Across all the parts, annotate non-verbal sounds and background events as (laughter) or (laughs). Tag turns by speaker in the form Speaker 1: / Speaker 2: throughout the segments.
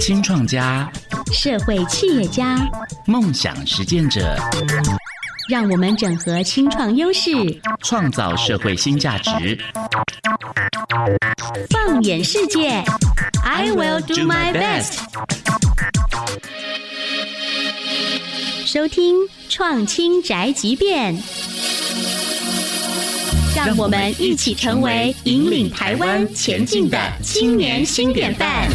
Speaker 1: 新创家、
Speaker 2: 社会企业家、
Speaker 1: 梦想实践者，
Speaker 2: 让我们整合青创优势，
Speaker 1: 创造社会新价值。
Speaker 2: 放眼世界，I will do my best。收听创青宅急便。让我们一起成为引领台湾前进的青年新典范。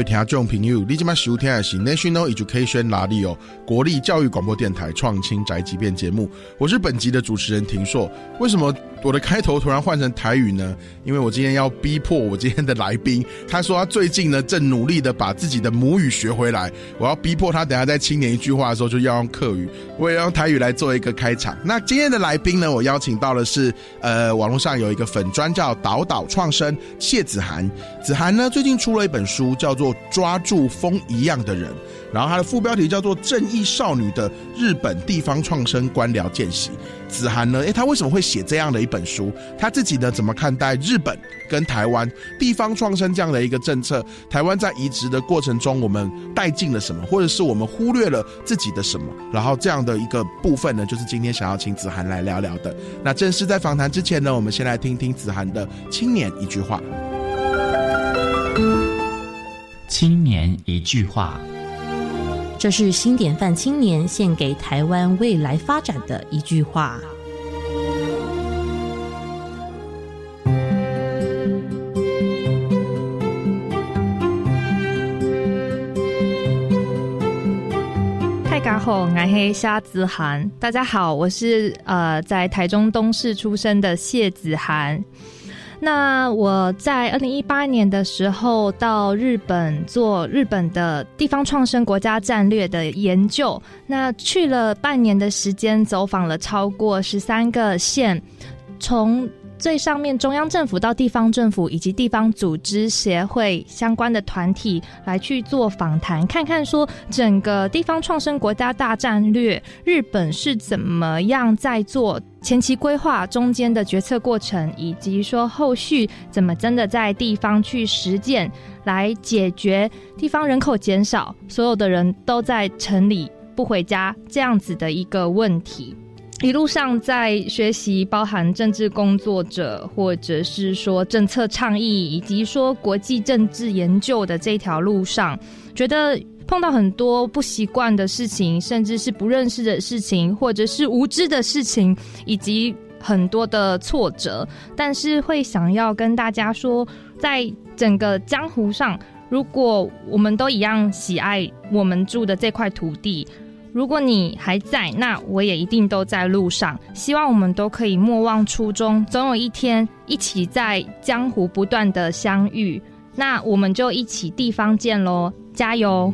Speaker 3: 位听众朋友，你今麦收听的是 National Education 哪里哦国立教育广播电台创新宅急便节目，我是本集的主持人庭硕。为什么我的开头突然换成台语呢？因为我今天要逼迫我今天的来宾，他说他最近呢正努力的把自己的母语学回来，我要逼迫他等下在青年一句话的时候就要用客语，我也要用台语来做一个开场。那今天的来宾呢，我邀请到的是呃网络上有一个粉专叫岛岛创生谢子涵，子涵呢最近出了一本书叫。做抓住风一样的人，然后它的副标题叫做《正义少女的日本地方创生官僚见习》。子涵呢？诶，他为什么会写这样的一本书？他自己呢怎么看待日本跟台湾地方创生这样的一个政策？台湾在移植的过程中，我们带进了什么，或者是我们忽略了自己的什么？然后这样的一个部分呢，就是今天想要请子涵来聊聊的。那正式在访谈之前呢，我们先来听听子涵的青年一句话。
Speaker 1: 青年一句话，
Speaker 2: 这是新典范青年献给台湾未来发展的一句话。
Speaker 4: 太嘎吼，俺黑虾子涵，大家好，我是呃在台中东市出生的谢子涵。那我在二零一八年的时候到日本做日本的地方创生国家战略的研究，那去了半年的时间，走访了超过十三个县，从。最上面中央政府到地方政府以及地方组织协会相关的团体来去做访谈，看看说整个地方创生国家大战略，日本是怎么样在做前期规划、中间的决策过程，以及说后续怎么真的在地方去实践，来解决地方人口减少，所有的人都在城里不回家这样子的一个问题。一路上在学习，包含政治工作者，或者是说政策倡议，以及说国际政治研究的这条路上，觉得碰到很多不习惯的事情，甚至是不认识的事情，或者是无知的事情，以及很多的挫折。但是会想要跟大家说，在整个江湖上，如果我们都一样喜爱我们住的这块土地。如果你还在，那我也一定都在路上。希望我们都可以莫忘初衷，总有一天一起在江湖不断的相遇。那我们就一起地方见喽，加油！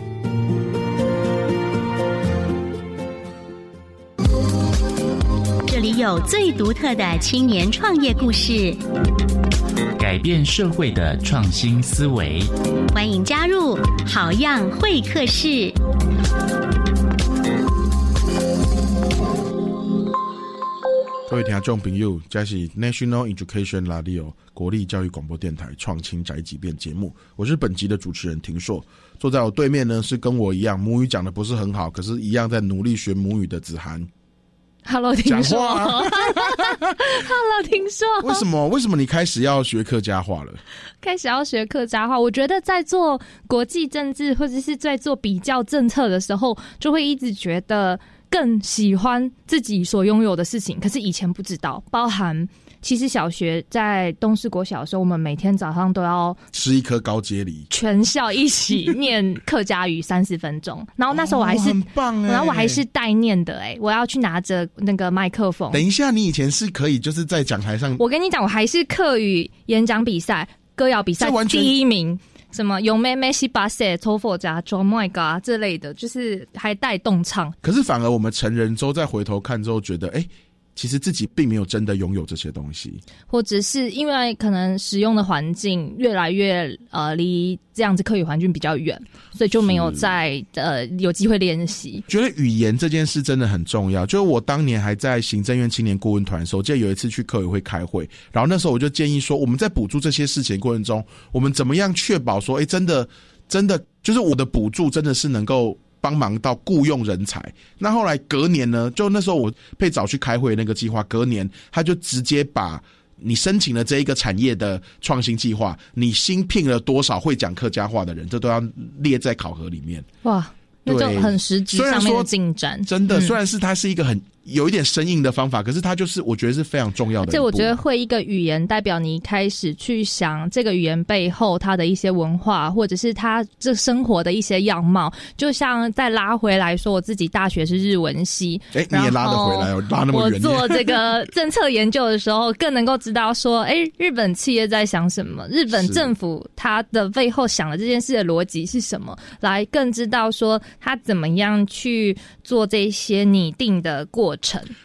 Speaker 2: 这里有最独特的青年创业故事，
Speaker 1: 改变社会的创新思维。
Speaker 2: 欢迎加入好样会客室。
Speaker 3: 各位听众朋友，这是 National Education Radio 国立教育广播电台创新宅急便节目，我是本集的主持人庭硕。坐在我对面呢，是跟我一样母语讲的不是很好，可是一样在努力学母语的子涵。
Speaker 4: Hello，听说。(laughs) Hello，听说。
Speaker 3: 为什么？为什么你开始要学客家话了？
Speaker 4: 开始要学客家话，我觉得在做国际政治或者是在做比较政策的时候，就会一直觉得。更喜欢自己所拥有的事情，可是以前不知道。包含其实小学在东市国小的时候，我们每天早上都要
Speaker 3: 吃一颗高阶梨，
Speaker 4: 全校一起念客家语三十分钟。然后那时候我还是
Speaker 3: 很棒，
Speaker 4: 然后我还是代念的哎，我要去拿着那个麦克风。
Speaker 3: 等一下，你以前是可以就是在讲台上，
Speaker 4: 我跟你讲，我还是课语演讲比赛、歌谣比赛第一名。什么有妹妹西巴塞、托佛加、j o My God 这类的，就是还带动唱。
Speaker 3: 可是反而我们成人之后再回头看之后，觉得哎，其实自己并没有真的拥有这些东西，
Speaker 4: 或者是因为可能使用的环境越来越呃离这样子课语环境比较远，所以就没有在呃有机会练习。
Speaker 3: 觉得语言这件事真的很重要。就是我当年还在行政院青年顾问团的时候，记得有一次去课委会开会，然后那时候我就建议说，我们在补助这些事情过程中，我们怎么样确保说，哎，真的真的就是我的补助真的是能够。帮忙到雇佣人才，那后来隔年呢？就那时候我被找去开会那个计划，隔年他就直接把你申请了这一个产业的创新计划，你新聘了多少会讲客家话的人，这都要列在考核里面。
Speaker 4: 哇，那种很实际上面的进展，
Speaker 3: 真的，虽然是它是一个很。有一点生硬的方法，可是它就是我觉得是非常重要的。
Speaker 4: 这我觉得会一个语言代表你开始去想这个语言背后它的一些文化，或者是它这生活的一些样貌。就像再拉回来说，我自己大学是日文系，
Speaker 3: 哎，你也拉得回来，拉那么
Speaker 4: 远。我做这个政策研究的时候，更能够知道说，哎，日本企业在想什么，日本政府它的背后想的这件事的逻辑是什么，来更知道说他怎么样去做这些拟定的过。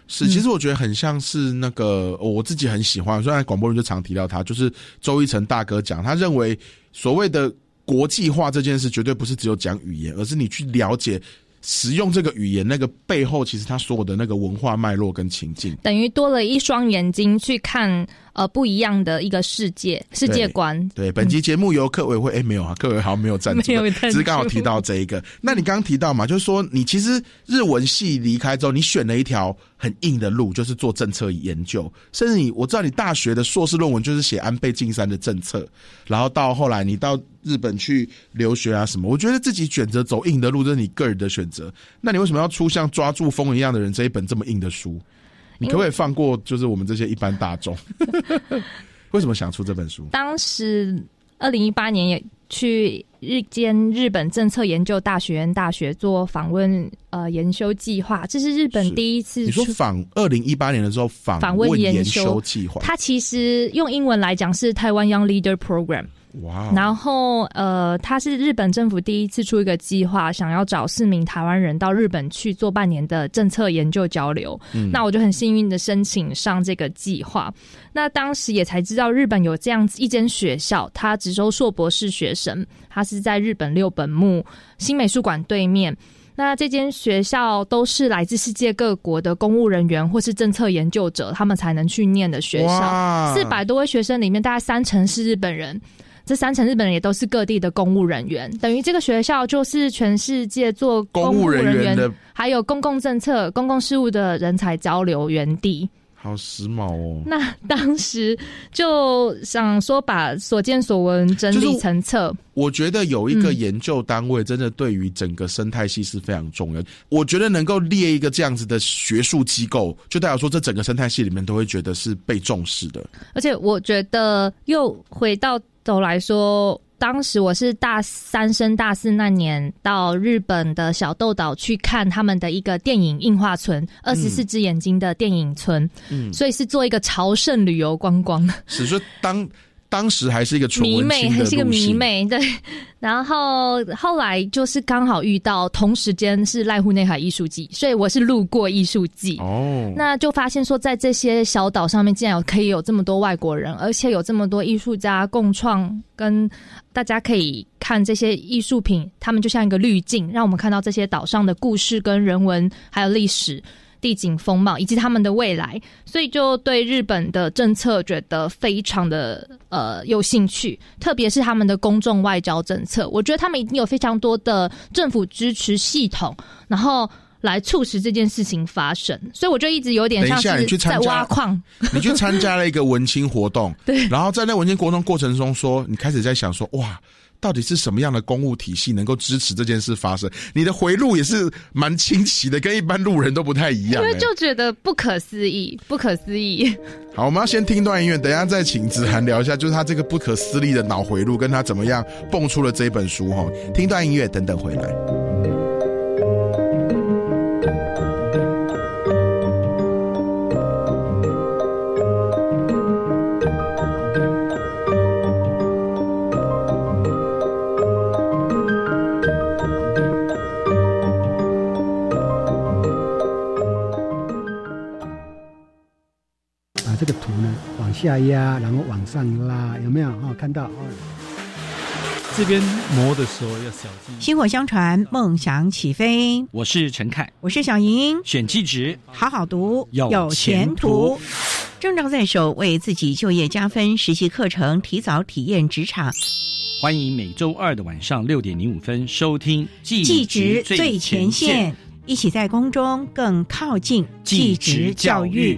Speaker 3: 是，其实我觉得很像是那个我自己很喜欢，虽然广播人就常提到他，就是周一成大哥讲，他认为所谓的国际化这件事，绝对不是只有讲语言，而是你去了解。使用这个语言，那个背后其实它所有的那个文化脉络跟情境，
Speaker 4: 等于多了一双眼睛去看呃不一样的一个世界世界观。
Speaker 3: 对，本集节目由客委会哎没有啊，客委好像 (laughs) 没有赞助，只是刚好提到这一个。那你刚刚提到嘛，就是说你其实日文系离开之后，你选了一条很硬的路，就是做政策研究，甚至你我知道你大学的硕士论文就是写安倍晋三的政策，然后到后来你到。日本去留学啊什么？我觉得自己选择走硬的路，这是你个人的选择。那你为什么要出像抓住风一样的人这一本这么硬的书？你可不可以放过就是我们这些一般大众？为什么想出这本书？
Speaker 4: 当时二零一八年也去日间日本政策研究大学院大学做访问呃研修计划，这是日本第一次。
Speaker 3: 你说访二零一八年的时候访问研修计划，
Speaker 4: 它其实用英文来讲是台湾 Young Leader Program。
Speaker 3: 哇！
Speaker 4: 然后，呃，他是日本政府第一次出一个计划，想要找四名台湾人到日本去做半年的政策研究交流。嗯，那我就很幸运的申请上这个计划。那当时也才知道日本有这样子一间学校，他只收硕博士学生，他是在日本六本木新美术馆对面。那这间学校都是来自世界各国的公务人员或是政策研究者，他们才能去念的学校。四百多位学生里面，大概三成是日本人。这三成日本人也都是各地的公务人员，等于这个学校就是全世界做公务人员的，还有公共政策、公共事务的人才交流园地。
Speaker 3: 好时髦哦！
Speaker 4: 那当时就想说，把所见所闻整理成册。
Speaker 3: 我觉得有一个研究单位，真的对于整个生态系是非常重要。我觉得能够列一个这样子的学术机构，就代表说，这整个生态系里面都会觉得是被重视的。
Speaker 4: 而且，我觉得又回到。头来说，当时我是大三升大四那年到日本的小豆岛去看他们的一个电影映画村，二十四只眼睛的电影村，嗯，所以是做一个朝圣旅游观光。(laughs)
Speaker 3: 是说当。当时还是一个
Speaker 4: 迷妹，还是一个迷
Speaker 3: 妹，
Speaker 4: 对。(laughs) 然后后来就是刚好遇到同时间是濑户内海艺术季，所以我是路过艺术季哦。那就发现说，在这些小岛上面，竟然有可以有这么多外国人，而且有这么多艺术家共创，跟大家可以看这些艺术品，他们就像一个滤镜，让我们看到这些岛上的故事跟人文，还有历史。地景风貌以及他们的未来，所以就对日本的政策觉得非常的呃有兴趣，特别是他们的公众外交政策，我觉得他们已经有非常多的政府支持系统，然后来促使这件事情发生。所以我就一直有点像是在挖矿。(laughs)
Speaker 3: 你去参加了一个文青活动，(laughs)
Speaker 4: 对，
Speaker 3: 然后在那文青活动过程中，说你开始在想说哇。到底是什么样的公务体系能够支持这件事发生？你的回路也是蛮清奇的，跟一般路人都不太一样。
Speaker 4: 因为就觉得不可思议，不可思议。
Speaker 3: 好，我们要先听段音乐，等下再请子涵聊一下，就是他这个不可思议的脑回路，跟他怎么样蹦出了这本书哈。听段音乐，等等回来。
Speaker 5: 啊，这个图呢往下压，然后往上拉，有没有？哦，看到哦。
Speaker 6: 这边磨的时候要小心。
Speaker 7: 薪火相传，梦想起飞。
Speaker 8: 我是陈凯，
Speaker 7: 我是小莹。
Speaker 8: 选气质，
Speaker 7: 好好读，
Speaker 8: 有
Speaker 7: 前途。正照在手，为自己就业加分。实习课程，提早体验职场。
Speaker 8: 欢迎每周二的晚上六点零五分收听《
Speaker 7: 技职最前线》，一起在宫中更靠近技职教育。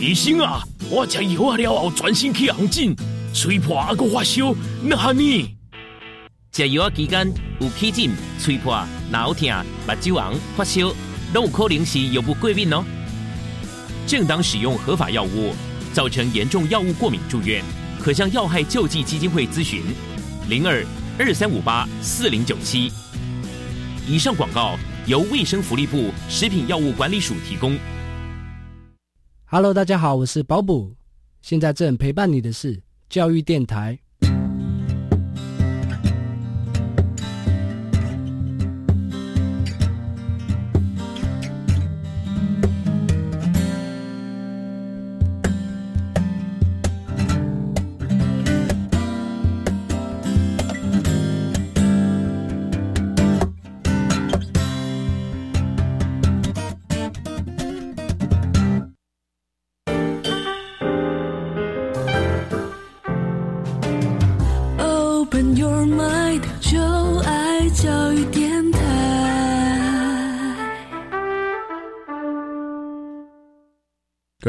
Speaker 9: 医生啊！我食药啊了后，全身去红疹，吹破还佫发烧，那哈呢？
Speaker 10: 食药啊期间有起疹、吹破、脑疼、目睭红、发烧，都有可能是药物过敏哦。正当使用合法药物，造成严重药物过敏住院，可向药害救济基金会咨询：零二二三五八四零九七。以上广告由卫生福利部食品药物管理署提供。
Speaker 11: Hello，大家好，我是保姆。现在正陪伴你的是教育电台。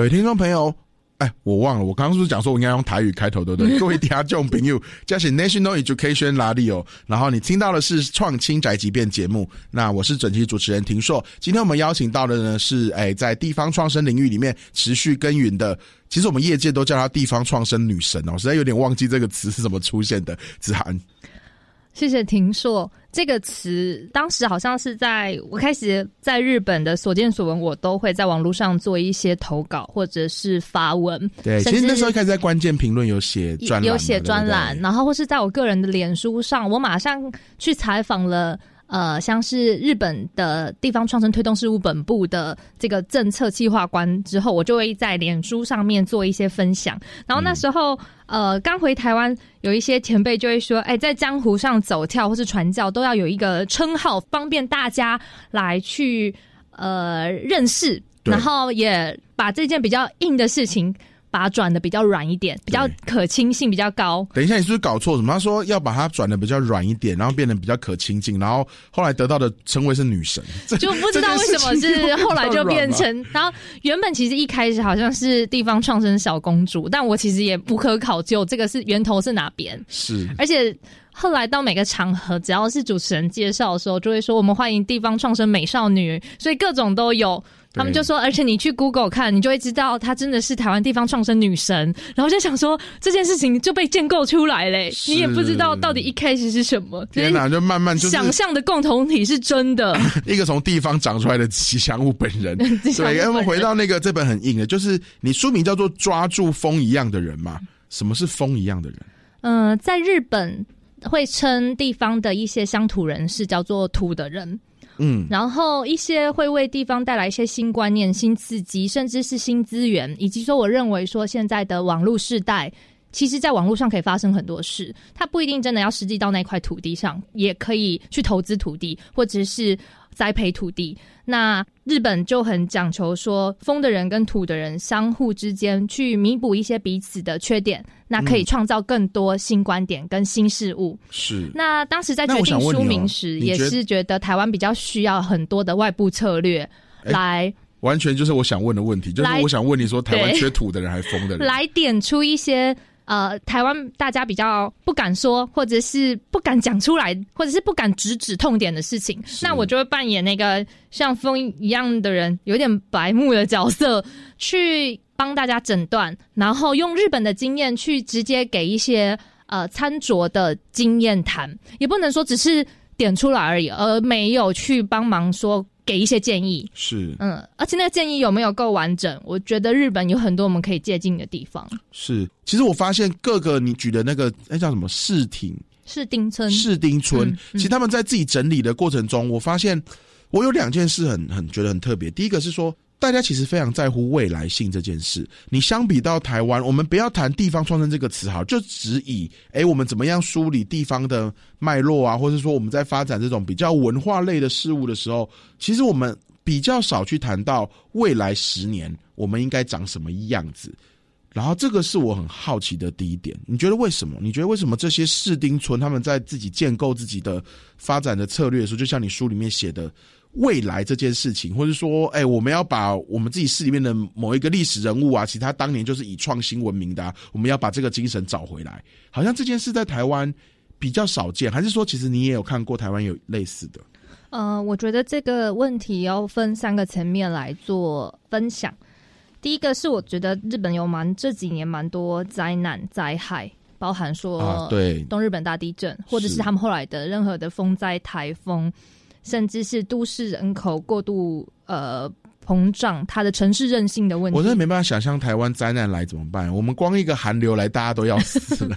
Speaker 3: 各位听众朋友，哎，我忘了，我刚刚是不是讲说我应该用台语开头，对不对？(laughs) 各位听众朋友，这是 National Education Radio，然后你听到的是创青宅急便节目。那我是整期主持人庭硕，今天我们邀请到的呢是哎，在地方创生领域里面持续耕耘的，其实我们业界都叫她地方创生女神哦，实在有点忘记这个词是怎么出现的。子涵，
Speaker 4: 谢谢庭硕。这个词当时好像是在我开始在日本的所见所闻，我都会在网络上做一些投稿或者是发文。
Speaker 3: 对，其实那时候开始在关键评论有写专
Speaker 4: 有写
Speaker 3: 专
Speaker 4: 栏，然后或是在我个人的脸书上，我马上去采访了。呃，像是日本的地方创生推动事务本部的这个政策计划官之后，我就会在脸书上面做一些分享。然后那时候，呃，刚回台湾，有一些前辈就会说：“哎，在江湖上走跳或是传教，都要有一个称号，方便大家来去呃认识，然后也把这件比较硬的事情。”把它转的比较软一点，比较可亲性比较高。
Speaker 3: 等一下，你是不是搞错什么？他说要把它转的比较软一点，然后变得比较可亲近，然后后来得到的称谓是女神，(laughs)
Speaker 4: 就不知道为什么是 (laughs) 后来就变成。然后原本其实一开始好像是地方创生小公主，但我其实也不可考究这个是源头是哪边。
Speaker 3: 是，
Speaker 4: 而且后来到每个场合，只要是主持人介绍的时候，就会说我们欢迎地方创生美少女，所以各种都有。他们就说，而且你去 Google 看，你就会知道她真的是台湾地方创生女神。然后就想说，这件事情就被建构出来嘞，你也不知道到底一开始是什么。
Speaker 3: 天哪，就慢慢就
Speaker 4: 想象的共同体是真的。(laughs)
Speaker 3: 一个从地方长出来的吉祥物本人。(laughs) 对，我们回到那个这本很硬的，就是你书名叫做《抓住风一样的人》嘛？什么是风一样的人？
Speaker 4: 嗯，在日本会称地方的一些乡土人士叫做土的人。
Speaker 3: 嗯，
Speaker 4: 然后一些会为地方带来一些新观念、新刺激，甚至是新资源，以及说，我认为说现在的网络时代，其实在网络上可以发生很多事，它不一定真的要实际到那块土地上，也可以去投资土地，或者是。栽培土地，那日本就很讲求说，风的人跟土的人相互之间去弥补一些彼此的缺点，那可以创造更多新观点跟新事物。
Speaker 3: 是。
Speaker 4: 那当时在决定书名时，也是觉得台湾比较需要很多的外部策略来。
Speaker 3: 完全就是我想问的问题，就是我想问你说，台湾缺土的人还是风的人？
Speaker 4: 来点出一些呃，台湾大家比较不敢说，或者是不敢讲出来，或者是不敢直指痛点的事情，那我就会扮演那个像风一样的人，有点白目的角色，去帮大家诊断，然后用日本的经验去直接给一些呃餐桌的经验谈，也不能说只是点出来而已，而没有去帮忙说。给一些建议
Speaker 3: 是，
Speaker 4: 嗯，而且那个建议有没有够完整？我觉得日本有很多我们可以借鉴的地方。
Speaker 3: 是，其实我发现各个你举的那个，那叫什么市町
Speaker 4: 市町村
Speaker 3: 市町村，其实他们在自己整理的过程中，我发现我有两件事很很觉得很特别。第一个是说。大家其实非常在乎未来性这件事。你相比到台湾，我们不要谈地方创生这个词好，就只以哎，我们怎么样梳理地方的脉络啊，或者说我们在发展这种比较文化类的事物的时候，其实我们比较少去谈到未来十年我们应该长什么样子。然后这个是我很好奇的第一点。你觉得为什么？你觉得为什么这些士丁村他们在自己建构自己的发展的策略的时候，就像你书里面写的？未来这件事情，或者说，哎，我们要把我们自己市里面的某一个历史人物啊，其他当年就是以创新闻名的，我们要把这个精神找回来。好像这件事在台湾比较少见，还是说，其实你也有看过台湾有类似的？
Speaker 4: 呃，我觉得这个问题要分三个层面来做分享。第一个是，我觉得日本有蛮这几年蛮多灾难灾害，包含说
Speaker 3: 对
Speaker 4: 东日本大地震，或者是他们后来的任何的风灾、台风。甚至是都市人口过度呃膨胀，它的城市韧性的问题，
Speaker 3: 我真的没办法想象台湾灾难来怎么办。我们光一个寒流来，大家都要死了，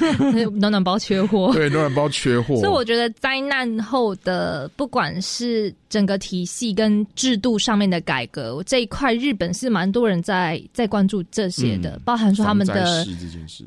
Speaker 3: (laughs)
Speaker 4: 暖暖包缺货，(laughs)
Speaker 3: 对，暖暖包缺货。
Speaker 4: 所以我觉得灾难后的不管是。整个体系跟制度上面的改革这一块，日本是蛮多人在在关注这些的，包含说他们的，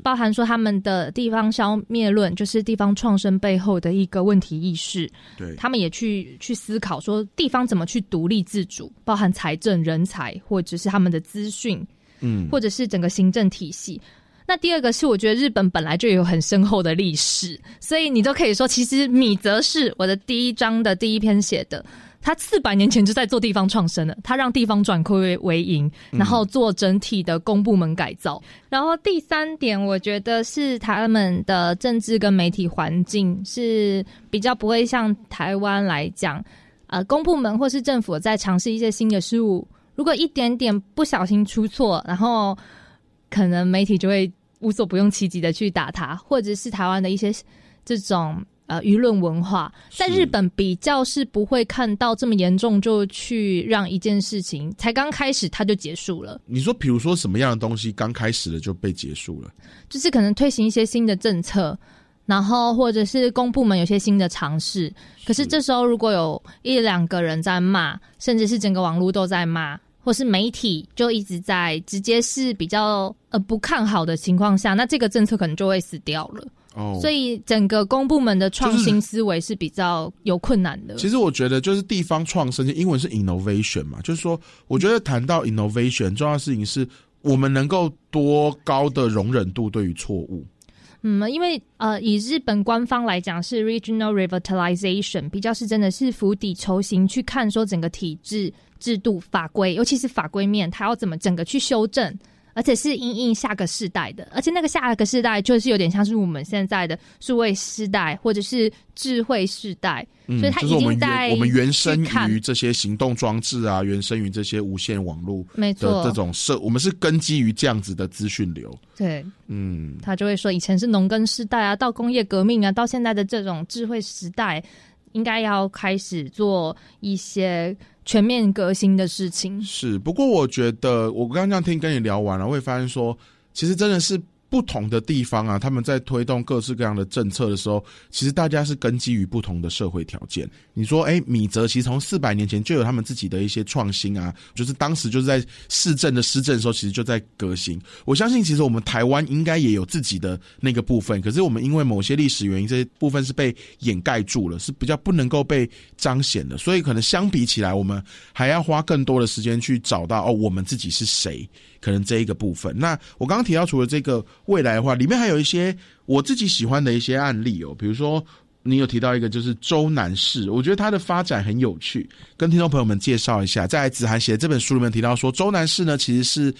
Speaker 4: 包含说他们的地方消灭论，就是地方创生背后的一个问题意识。
Speaker 3: 对，
Speaker 4: 他们也去去思考说地方怎么去独立自主，包含财政、人才，或者是他们的资讯，嗯，或者是整个行政体系。那第二个是，我觉得日本本来就有很深厚的历史，所以你都可以说，其实米泽是我的第一章的第一篇写的。他四百年前就在做地方创生了，他让地方转亏为盈，然后做整体的公部门改造。然后第三点，我觉得是他们的政治跟媒体环境是比较不会像台湾来讲，呃，公部门或是政府在尝试一些新的事物，如果一点点不小心出错，然后可能媒体就会无所不用其极的去打他，或者是台湾的一些这种。呃，舆论文化在日本比较是不会看到这么严重，就去让一件事情才刚开始它就结束了。
Speaker 3: 你说，比如说什么样的东西刚开始了就被结束了？
Speaker 4: 就是可能推行一些新的政策，然后或者是公部门有些新的尝试，可是这时候如果有一两个人在骂，甚至是整个网络都在骂，或是媒体就一直在直接是比较呃不看好的情况下，那这个政策可能就会死掉了。哦，所以整个公部门的创新思维是比较有困难的。
Speaker 3: 其实我觉得，就是地方创生，英文是 innovation 嘛，就是说，我觉得谈到 innovation，重要的事情是我们能够多高的容忍度对于错误。
Speaker 4: 嗯，因为呃，以日本官方来讲是 regional revitalization，比较是真的是釜底抽薪去看说整个体制、制度、法规，尤其是法规面，它要怎么整个去修正。而且是因应下个世代的，而且那个下个世代就是有点像是我们现在的数位时代或者是智慧时代，所以它已经在
Speaker 3: 我们原生于这些行动装置啊，原生于这些无线网络
Speaker 4: 没错。
Speaker 3: 这种设，我们是根基于这样子的资讯流。
Speaker 4: 对，嗯，他就会说以前是农耕时代啊，到工业革命啊，到现在的这种智慧时代，应该要开始做一些。全面革新的事情
Speaker 3: 是，不过我觉得我刚刚这样听跟你聊完了，会发现说，其实真的是。不同的地方啊，他们在推动各式各样的政策的时候，其实大家是根基于不同的社会条件。你说，哎，米泽其实从四百年前就有他们自己的一些创新啊，就是当时就是在市政的施政的时候，其实就在革新。我相信，其实我们台湾应该也有自己的那个部分，可是我们因为某些历史原因，这些部分是被掩盖住了，是比较不能够被彰显的。所以，可能相比起来，我们还要花更多的时间去找到哦，我们自己是谁。可能这一个部分，那我刚刚提到除了这个未来的话，里面还有一些我自己喜欢的一些案例哦，比如说你有提到一个就是周南市，我觉得它的发展很有趣，跟听众朋友们介绍一下，在子涵写的这本书里面提到说，周南市呢其实是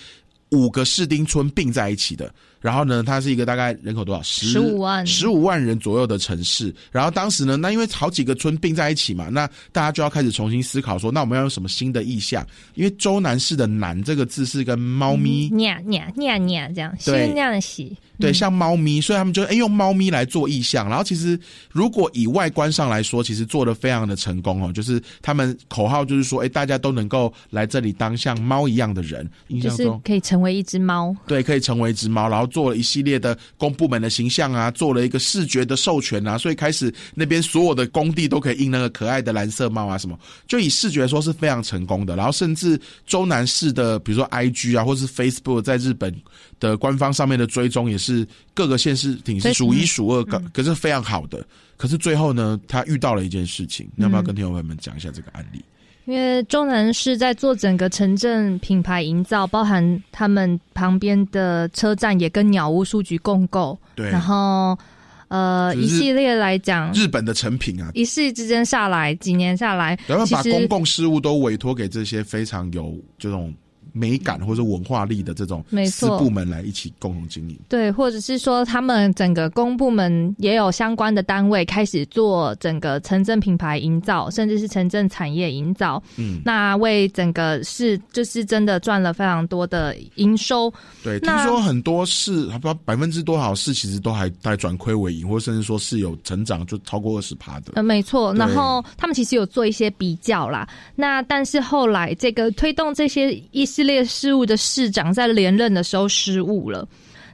Speaker 3: 五个士町村并在一起的，然后呢，它是一个大概人口多少？
Speaker 4: 十五万，
Speaker 3: 十五万人左右的城市。然后当时呢，那因为好几个村并在一起嘛，那大家就要开始重新思考说，那我们要用什么新的意象？因为周南市的“南”这个字是跟猫咪
Speaker 4: nha nha nha nha 这样，
Speaker 3: 是
Speaker 4: 那样洗。
Speaker 3: 对，像猫咪，所以他们就哎用猫咪来做意象。然后其实如果以外观上来说，其实做的非常的成功哦。就是他们口号就是说，哎，大家都能够来这里当像猫一样的人，印象
Speaker 4: 中可以成为一只猫。
Speaker 3: 对，可以成为一只猫。然后做了一系列的公部门的形象啊，做了一个视觉的授权啊，所以开始那边所有的工地都可以印那个可爱的蓝色猫啊什么。就以视觉说是非常成功的。然后甚至周南市的，比如说 IG 啊，或是 Facebook 在日本的官方上面的追踪也是各个。县市挺是数一数二高，可是非常好的。可是最后呢，他遇到了一件事情，要不要跟听众朋友们讲一下这个案例？
Speaker 4: 因为中南市在做整个城镇品牌营造，包含他们旁边的车站也跟鸟屋书局共购。
Speaker 3: 对，
Speaker 4: 然后呃，一系列来讲，
Speaker 3: 日本的成品啊，
Speaker 4: 一系之间下来，几年下来，
Speaker 3: 然后把公共事务都委托给这些非常有这种。美感或者文化力的这种私部门来一起共同经营，
Speaker 4: 对，或者是说他们整个公部门也有相关的单位开始做整个城镇品牌营造，甚至是城镇产业营造。嗯，那为整个市就是真的赚了非常多的营收。
Speaker 3: 对，听说很多市，不知道百分之多少市其实都还在转亏为盈，或甚至说是有成长，就超过二十趴的。
Speaker 4: 呃，没错。然后他们其实有做一些比较啦。那但是后来这个推动这些一些。列事务的市长在连任的时候失误了。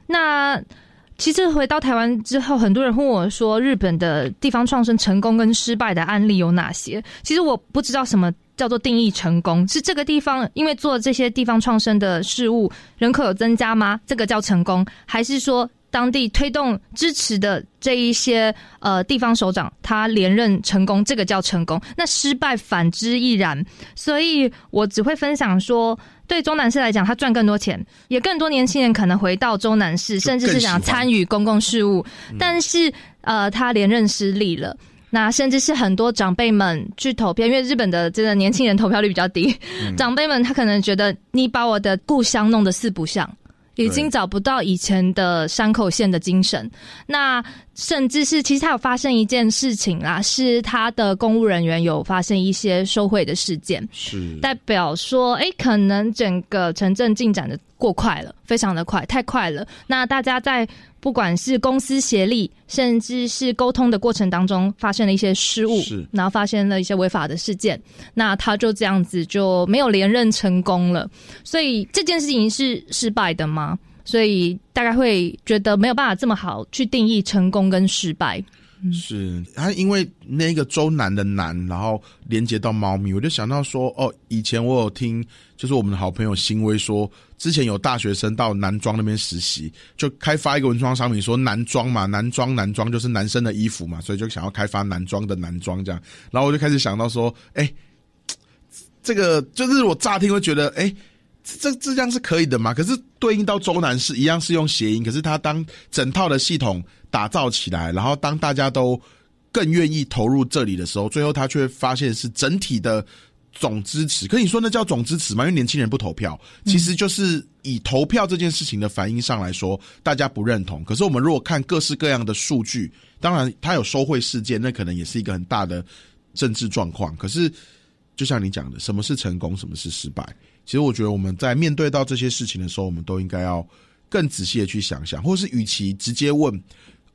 Speaker 4: 那其实回到台湾之后，很多人问我说，日本的地方创生成功跟失败的案例有哪些？其实我不知道什么叫做定义成功，是这个地方因为做这些地方创生的事物，人口有增加吗？这个叫成功，还是说？当地推动支持的这一些呃地方首长，他连任成功，这个叫成功。那失败反之亦然。所以我只会分享说，对中南市来讲，他赚更多钱，也更多年轻人可能回到中南市，甚至是想参与公共事务。但是呃，他连任失利了。那甚至是很多长辈们去投票，因为日本的这个年轻人投票率比较低，长辈们他可能觉得你把我的故乡弄得四不像。已经找不到以前的山口县的精神，那甚至是其实他有发生一件事情啦，是他的公务人员有发生一些受贿的事件，
Speaker 3: 是
Speaker 4: 代表说，哎，可能整个城镇进展的过快了，非常的快，太快了。那大家在。不管是公司协力，甚至是沟通的过程当中，发生了一些失误，然后发生了一些违法的事件，那他就这样子就没有连任成功了。所以这件事情是失败的吗？所以大概会觉得没有办法这么好去定义成功跟失败。
Speaker 3: 是他因为那个周南的南，然后连接到猫咪，我就想到说，哦，以前我有听，就是我们的好朋友新威说，之前有大学生到男装那边实习，就开发一个文创商品，说男装嘛，男装男装就是男生的衣服嘛，所以就想要开发男装的男装这样，然后我就开始想到说，哎，这个就是我乍听会觉得，哎。这这样是可以的嘛？可是对应到周南是一样是用谐音，可是他当整套的系统打造起来，然后当大家都更愿意投入这里的时候，最后他却发现是整体的总支持。可你说那叫总支持吗？因为年轻人不投票，其实就是以投票这件事情的反应上来说，大家不认同。可是我们如果看各式各样的数据，当然他有收贿事件，那可能也是一个很大的政治状况。可是就像你讲的，什么是成功，什么是失败？其实我觉得我们在面对到这些事情的时候，我们都应该要更仔细的去想想，或是与其直接问，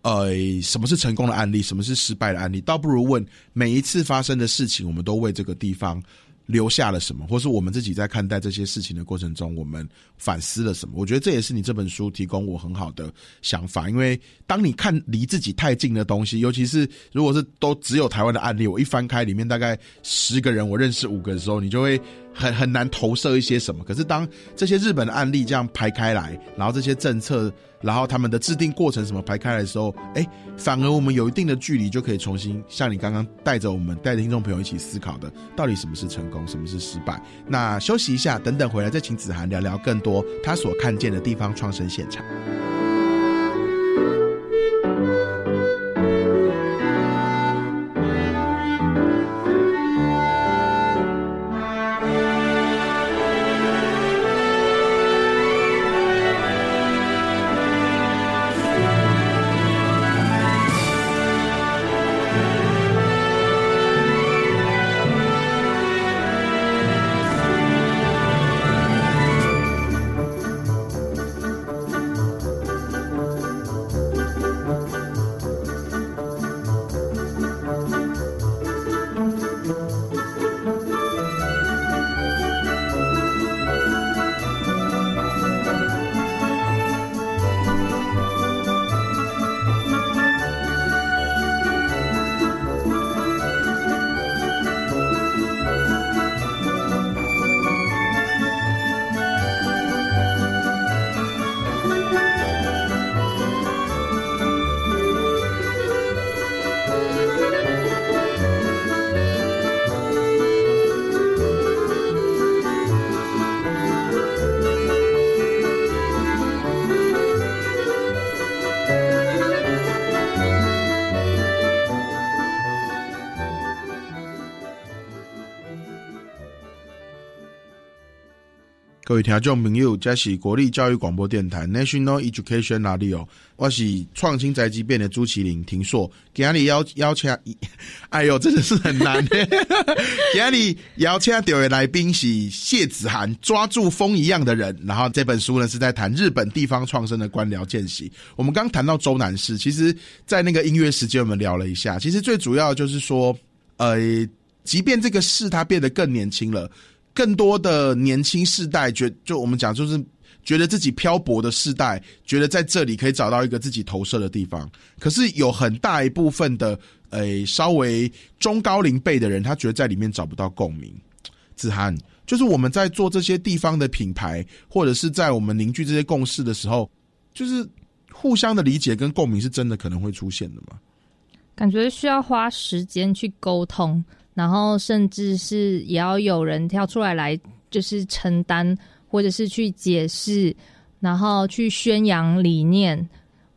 Speaker 3: 呃，什么是成功的案例，什么是失败的案例，倒不如问每一次发生的事情，我们都为这个地方。留下了什么，或是我们自己在看待这些事情的过程中，我们反思了什么？我觉得这也是你这本书提供我很好的想法。因为当你看离自己太近的东西，尤其是如果是都只有台湾的案例，我一翻开里面大概十个人，我认识五个的时候，你就会很很难投射一些什么。可是当这些日本的案例这样排开来，然后这些政策。然后他们的制定过程什么排开来的时候，哎，反而我们有一定的距离，就可以重新像你刚刚带着我们带着听众朋友一起思考的，到底什么是成功，什么是失败。那休息一下，等等回来再请子涵聊聊更多他所看见的地方创生现场。各位听众朋友，这是国立教育广播电台 National Education Radio，我是创新宅急便的朱麒麟，听说今日邀邀请，(laughs) 哎呦，真的是很难。(laughs) 今日邀请到的来宾是谢子涵，抓住风一样的人。然后这本书呢是在谈日本地方创生的官僚见习。我们刚谈到周南市，其实，在那个音乐时间我们聊了一下，其实最主要就是说，呃，即便这个市它变得更年轻了。更多的年轻世代觉，就我们讲，就是觉得自己漂泊的世代，觉得在这里可以找到一个自己投射的地方。可是有很大一部分的，诶，稍微中高龄辈的人，他觉得在里面找不到共鸣。子涵，就是我们在做这些地方的品牌，或者是在我们凝聚这些共识的时候，就是互相的理解跟共鸣，是真的可能会出现的吗？
Speaker 4: 感觉需要花时间去沟通。然后，甚至是也要有人跳出来来，就是承担，或者是去解释，然后去宣扬理念。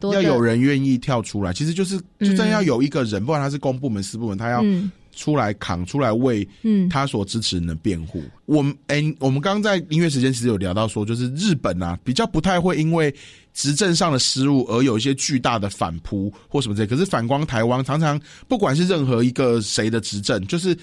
Speaker 3: 要有人愿意跳出来，其实就是，就真要有一个人，不管他是公部门、私部门，他要出来扛出来为他所支持人的辩护。我们哎，我们刚刚在音乐时间其实有聊到说，就是日本啊，比较不太会因为。执政上的失误而有一些巨大的反扑或什么之类，可是反观台湾，常常不管是任何一个谁的执政，就是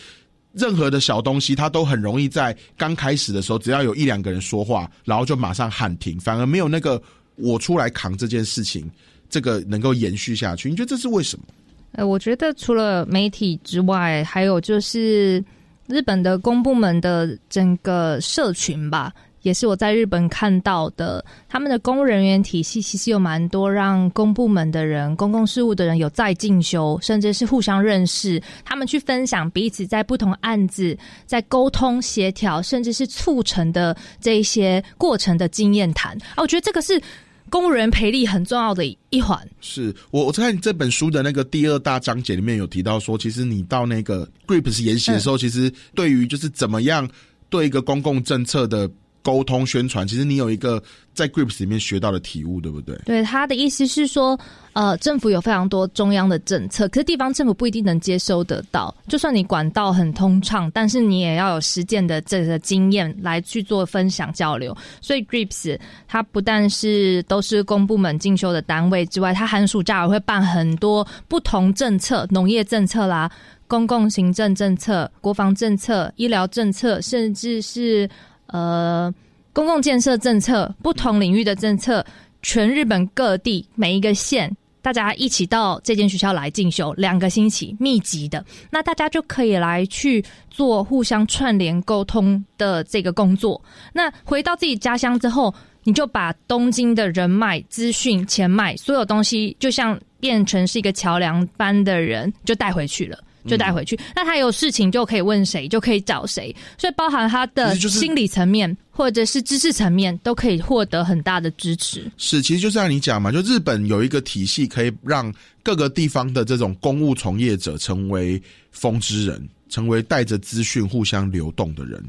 Speaker 3: 任何的小东西，它都很容易在刚开始的时候，只要有一两个人说话，然后就马上喊停，反而没有那个我出来扛这件事情，这个能够延续下去。你觉得这是为什么？
Speaker 4: 呃，我觉得除了媒体之外，还有就是日本的公部门的整个社群吧。也是我在日本看到的，他们的公务人员体系其实有蛮多让公部门的人、公共事务的人有在进修，甚至是互相认识，他们去分享彼此在不同案子在沟通协调，甚至是促成的这一些过程的经验谈啊，我觉得这个是公务人培力很重要的一环。
Speaker 3: 是我我在看这本书的那个第二大章节里面有提到说，其实你到那个 GRIPS 研习的时候，其实对于就是怎么样对一个公共政策的。沟通宣传，其实你有一个在 Grips 里面学到的体悟，对不对？
Speaker 4: 对，他的意思是说，呃，政府有非常多中央的政策，可是地方政府不一定能接收得到。就算你管道很通畅，但是你也要有实践的这个经验来去做分享交流。所以 Grips 它不但是都是公部门进修的单位之外，它寒暑假也会办很多不同政策，农业政策啦、公共行政政策、国防政策、医疗政策，甚至是。呃，公共建设政策，不同领域的政策，全日本各地每一个县，大家一起到这间学校来进修两个星期，密集的，那大家就可以来去做互相串联沟通的这个工作。那回到自己家乡之后，你就把东京的人脉、资讯、钱脉，所有东西，就像变成是一个桥梁般的人，就带回去了。就带回去，那他有事情就可以问谁，就可以找谁，所以包含他的心理层面或者是知识层面，都可以获得很大的支持。
Speaker 3: 是，其实就像你讲嘛，就日本有一个体系，可以让各个地方的这种公务从业者成为风之人，成为带着资讯互相流动的人。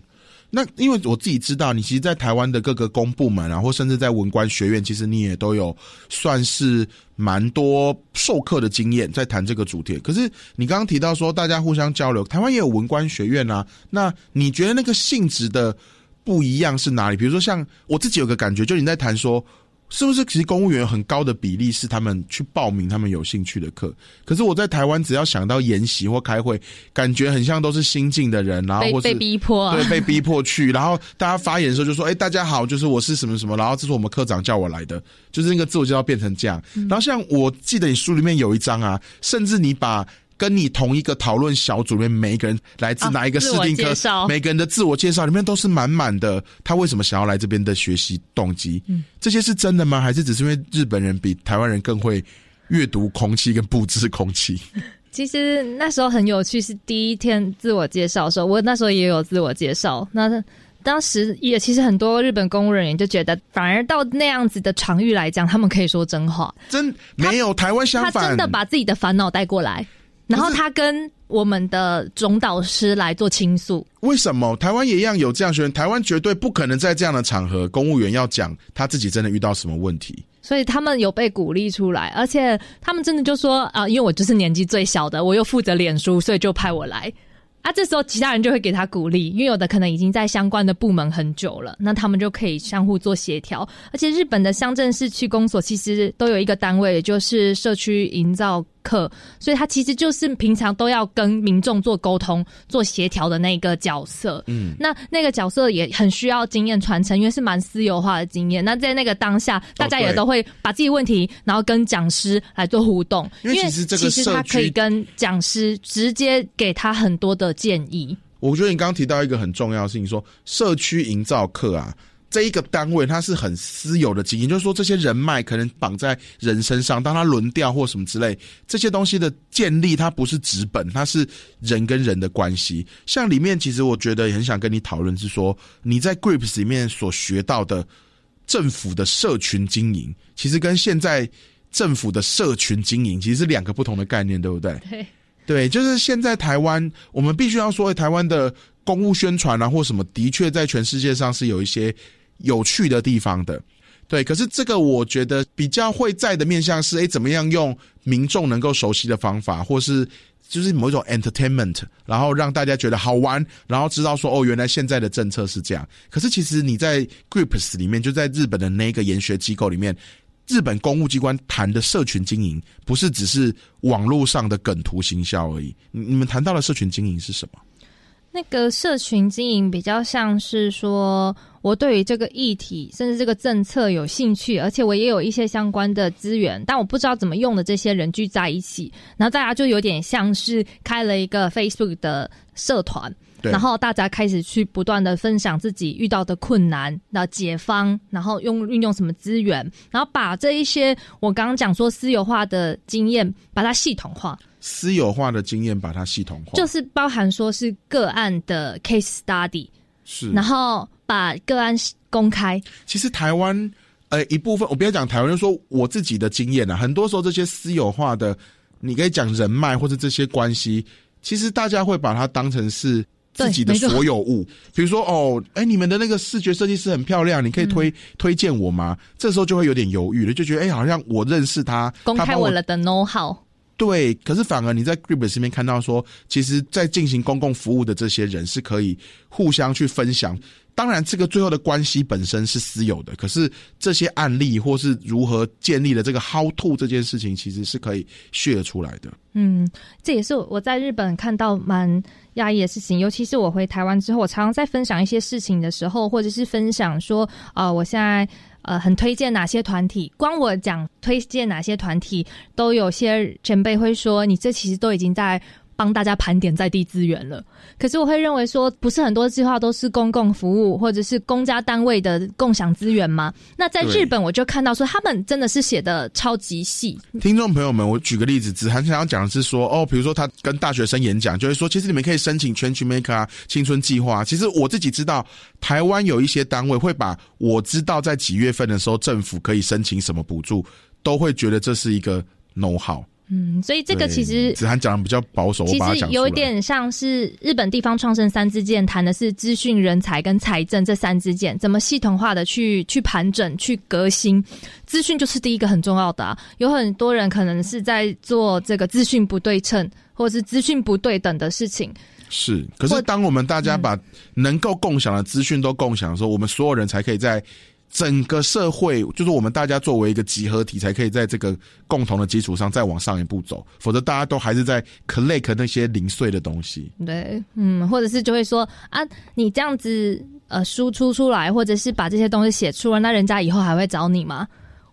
Speaker 3: 那因为我自己知道，你其实，在台湾的各个公部门啊，或甚至在文官学院，其实你也都有算是蛮多授课的经验，在谈这个主题。可是你刚刚提到说，大家互相交流，台湾也有文官学院啊。那你觉得那个性质的不一样是哪里？比如说，像我自己有个感觉，就你在谈说。是不是其实公务员很高的比例是他们去报名他们有兴趣的课？可是我在台湾，只要想到研习或开会，感觉很像都是新进的人，然后或
Speaker 4: 是被逼迫，
Speaker 3: 对，被逼迫去。然后大家发言的时候就说：“哎，大家好，就是我是什么什么。”然后这是我们科长叫我来的，就是那个自我介绍变成这样。然后像我记得你书里面有一章啊，甚至你把。跟你同一个讨论小组里面，每一个人来自哪一个试定科，每个人的自我介绍里面都是满满的。他为什么想要来这边的学习动机？嗯，这些是真的吗？还是只是因为日本人比台湾人更会阅读空气跟布置空气？(laughs)
Speaker 4: 其实那时候很有趣，是第一天自我介绍的时候，我那时候也有自我介绍。那当时也其实很多日本公务人员就觉得，反而到那样子的场域来讲，他们可以说真话。
Speaker 3: 真没有台湾相反，
Speaker 4: 他真的把自己的烦恼带过来。然后他跟我们的总导师来做倾诉。
Speaker 3: 为什么台湾也一样有这样学员？台湾绝对不可能在这样的场合，公务员要讲他自己真的遇到什么问题。
Speaker 4: 所以他们有被鼓励出来，而且他们真的就说啊，因为我就是年纪最小的，我又负责脸书，所以就派我来。啊，这时候其他人就会给他鼓励，因为有的可能已经在相关的部门很久了，那他们就可以相互做协调。而且日本的乡镇市区公所其实都有一个单位，也就是社区营造课，所以他其实就是平常都要跟民众做沟通、做协调的那个角色。嗯，那那个角色也很需要经验传承，因为是蛮私有化的经验。那在那个当下，大家也都会把自己问题，然后跟讲师来做互动，
Speaker 3: 因为其实这个
Speaker 4: 其实他可以跟讲师直接给他很多的。建议，
Speaker 3: 我觉得你刚刚提到一个很重要的事情，说社区营造课啊，这一个单位它是很私有的经营，就是说这些人脉可能绑在人身上，当他轮调或什么之类，这些东西的建立，它不是纸本，它是人跟人的关系。像里面，其实我觉得也很想跟你讨论，是说你在 Grips 里面所学到的政府的社群经营，其实跟现在政府的社群经营其实是两个不同的概念，对不对？
Speaker 4: 对。
Speaker 3: 对，就是现在台湾，我们必须要说，台湾的公务宣传啊，或什么，的确在全世界上是有一些有趣的地方的。对，可是这个我觉得比较会在的面向是，哎，怎么样用民众能够熟悉的方法，或是就是某一种 entertainment，然后让大家觉得好玩，然后知道说，哦，原来现在的政策是这样。可是其实你在 Grips 里面，就在日本的那个研学机构里面。日本公务机关谈的社群经营，不是只是网络上的梗图行销而已。你们谈到的社群经营是什么？
Speaker 4: 那个社群经营比较像是说，我对于这个议题甚至这个政策有兴趣，而且我也有一些相关的资源，但我不知道怎么用的这些人聚在一起，然后大家就有点像是开了一个 Facebook 的社团。然后大家开始去不断的分享自己遇到的困难的解方，然后用运用什么资源，然后把这一些我刚刚讲说私有化的经验，把它系统化。
Speaker 3: 私有化的经验把它系统化，
Speaker 4: 就是包含说是个案的 case study，
Speaker 3: 是，
Speaker 4: 然后把个案公开。
Speaker 3: 其实台湾呃一部分，我不要讲台湾，就说我自己的经验啊，很多时候这些私有化的，你可以讲人脉或者这些关系，其实大家会把它当成是。自己的所有物，(laughs) 比如说哦，哎，你们的那个视觉设计师很漂亮，你可以推推荐我吗？这时候就会有点犹豫了，就觉得哎，好像我认识他，
Speaker 4: 公开
Speaker 3: 我
Speaker 4: 了的 know how。
Speaker 3: 对，可是反而你在 Grip 这边看到说，其实，在进行公共服务的这些人是可以互相去分享。当然，这个最后的关系本身是私有的，可是这些案例或是如何建立的这个 how to 这件事情，其实是可以 share 出来的。
Speaker 4: 嗯，这也是我在日本看到蛮压抑的事情，尤其是我回台湾之后，我常常在分享一些事情的时候，或者是分享说，啊，我现在呃很推荐哪些团体，光我讲推荐哪些团体，都有些前辈会说，你这其实都已经在。帮大家盘点在地资源了，可是我会认为说，不是很多计划都是公共服务或者是公家单位的共享资源吗？那在日本我就看到说，他们真的是写的超级细。
Speaker 3: 听众朋友们，我举个例子，子涵想要讲的是说，哦，比如说他跟大学生演讲，就是说，其实你们可以申请全 e Maker 啊，青春计划。其实我自己知道，台湾有一些单位会把我知道在几月份的时候政府可以申请什么补助，都会觉得这是一个 no 好。
Speaker 4: 嗯，所以这个其实
Speaker 3: 子涵讲的比较保守，
Speaker 4: 其实有点像是日本地方创生三支箭，谈的是资讯、人才跟财政这三支箭，怎么系统化的去去盘整、去革新。资讯就是第一个很重要的啊，有很多人可能是在做这个资讯不对称或者是资讯不对等的事情。
Speaker 3: 是，可是当我们大家把能够共享的资讯都共享的时候，我们所有人才可以在。整个社会就是我们大家作为一个集合体，才可以在这个共同的基础上再往上一步走，否则大家都还是在 collect 那些零碎的东西。
Speaker 4: 对，嗯，或者是就会说啊，你这样子呃输出出来，或者是把这些东西写出来，那人家以后还会找你吗？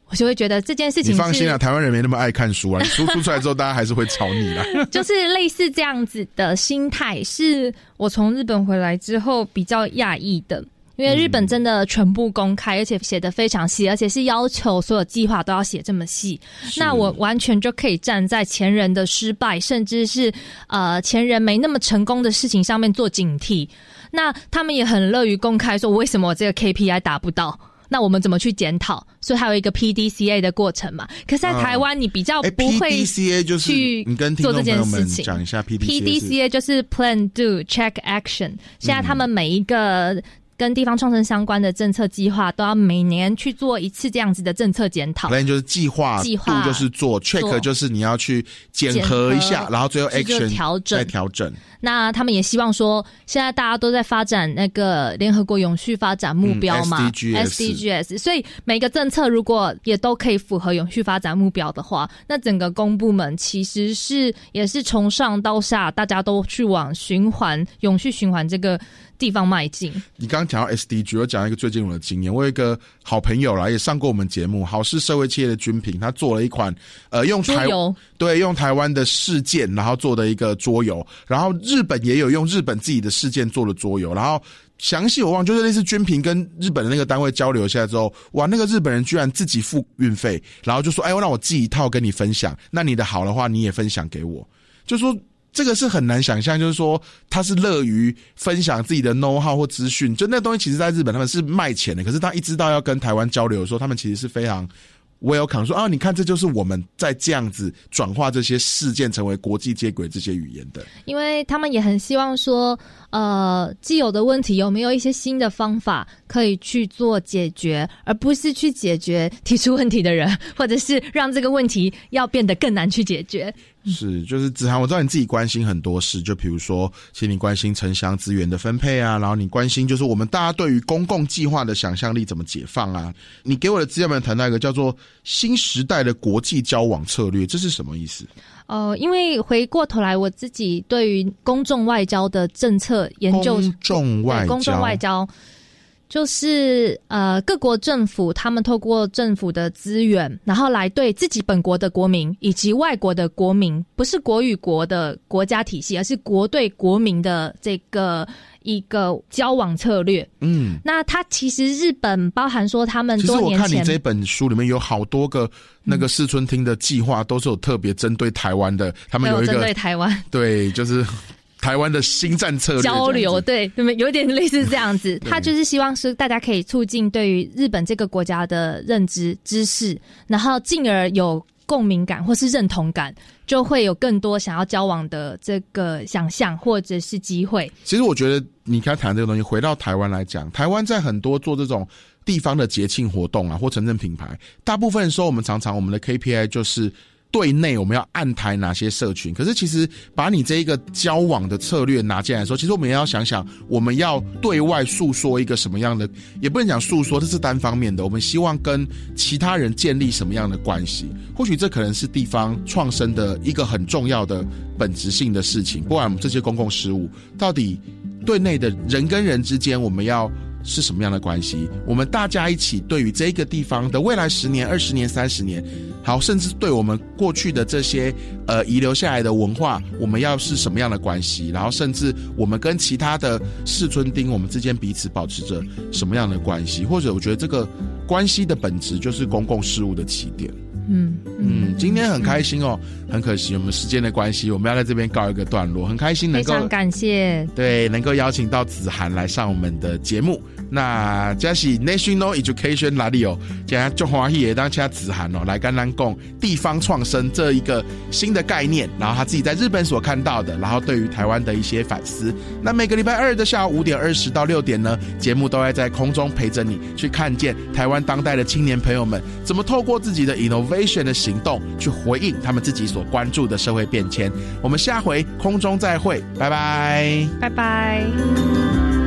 Speaker 4: 我就会觉得这件事情，
Speaker 3: 你放心啊，台湾人没那么爱看书啊，(laughs) 输出出来之后，大家还是会找你的。
Speaker 4: 就是类似这样子的心态，是我从日本回来之后比较讶异的。因为日本真的全部公开，而且写的非常细，而且是要求所有计划都要写这么细。那我完全就可以站在前人的失败，甚至是呃前人没那么成功的事情上面做警惕。那他们也很乐于公开说，为什么我这个 KPI 达不到？那我们怎么去检讨？所以还有一个 PDCA 的过程嘛。可是，在台湾你比较不会
Speaker 3: PDCA 就是
Speaker 4: 去
Speaker 3: 你跟做这件事情讲一下
Speaker 4: PDCA 就是 Plan Do Check Action。现在他们每一个跟地方创生相关的政策计划，都要每年去做一次这样子的政策检讨。
Speaker 3: 那就是计划，
Speaker 4: 计划
Speaker 3: 就是做 check，就是你要去检核一下，然后最后 action
Speaker 4: 调整
Speaker 3: 再调整。
Speaker 4: 那他们也希望说，现在大家都在发展那个联合国永续发展目标嘛
Speaker 3: ，SDGs，
Speaker 4: 所以每个政策如果也都可以符合永续发展目标的话，那整个公部门其实是也是从上到下，大家都去往循环永续循环这个。地方迈进。
Speaker 3: 你刚刚讲到 SDG，我讲一个最近我的经验。我有一个好朋友啦，也上过我们节目，好事社会企业的军品，他做了一款呃用台对用台湾的事件，然后做的一个桌游。然后日本也有用日本自己的事件做的桌游。然后详细我忘，就是类似军品跟日本的那个单位交流一下来之后，哇，那个日本人居然自己付运费，然后就说：“哎，我让我寄一套跟你分享，那你的好的话你也分享给我。”就说。这个是很难想象，就是说他是乐于分享自己的 know how 或资讯，就那东西其实在日本他们是卖钱的，可是他一知道要跟台湾交流的时候，他们其实是非常 welcome，说啊，你看这就是我们在这样子转化这些事件成为国际接轨这些语言的，
Speaker 4: 因为他们也很希望说。呃，既有的问题有没有一些新的方法可以去做解决，而不是去解决提出问题的人，或者是让这个问题要变得更难去解决？
Speaker 3: 是，就是子涵，我知道你自己关心很多事，就比如说，其实你关心城乡资源的分配啊，然后你关心就是我们大家对于公共计划的想象力怎么解放啊？你给我的资料里面谈到一个叫做新时代的国际交往策略，这是什么意思？
Speaker 4: 呃，因为回过头来，我自己对于公众外交的政策研究，
Speaker 3: 公众外交，
Speaker 4: 公众外交就是呃，各国政府他们透过政府的资源，然后来对自己本国的国民以及外国的国民，不是国与国的国家体系，而是国对国民的这个。一个交往策略，嗯，那它其实日本包含说他们多年
Speaker 3: 前，我看你这本书里面有好多个那个四春厅的计划，都是有特别针对台湾的，他们有一个
Speaker 4: 针对台湾，
Speaker 3: 对，就是台湾的新战策略
Speaker 4: 交流，对，对，有点类似这样子，(laughs) 他就是希望是大家可以促进对于日本这个国家的认知知识，然后进而有。共鸣感或是认同感，就会有更多想要交往的这个想象或者是机会。
Speaker 3: 其实我觉得，你刚谈这个东西，回到台湾来讲，台湾在很多做这种地方的节庆活动啊，或城镇品牌，大部分时候我们常常我们的 KPI 就是。对内我们要暗台哪些社群？可是其实把你这一个交往的策略拿进来说，其实我们也要想想，我们要对外诉说一个什么样的，也不能讲诉说，这是单方面的。我们希望跟其他人建立什么样的关系？或许这可能是地方创生的一个很重要的本质性的事情。不管我们这些公共事务，到底对内的人跟人之间，我们要。是什么样的关系？我们大家一起对于这个地方的未来十年、二十年、三十年，好，甚至对我们过去的这些呃遗留下来的文化，我们要是什么样的关系？然后，甚至我们跟其他的世尊丁，我们之间彼此保持着什么样的关系？或者，我觉得这个关系的本质就是公共事务的起点。嗯嗯，今天很开心哦，很可惜我们时间的关系，我们要在这边告一个段落。很开心能够
Speaker 4: 非常感谢，
Speaker 3: 对，能够邀请到子涵来上我们的节目。那这是 National Education Radio，今天就欢喜也当请子涵哦来跟咱讲地方创生这一个新的概念，然后他自己在日本所看到的，然后对于台湾的一些反思。那每个礼拜二的下午五点二十到六点呢，节目都会在空中陪着你去看见台湾当代的青年朋友们怎么透过自己的 innovation 的行动去回应他们自己所关注的社会变迁。我们下回空中再会，拜拜，
Speaker 4: 拜拜。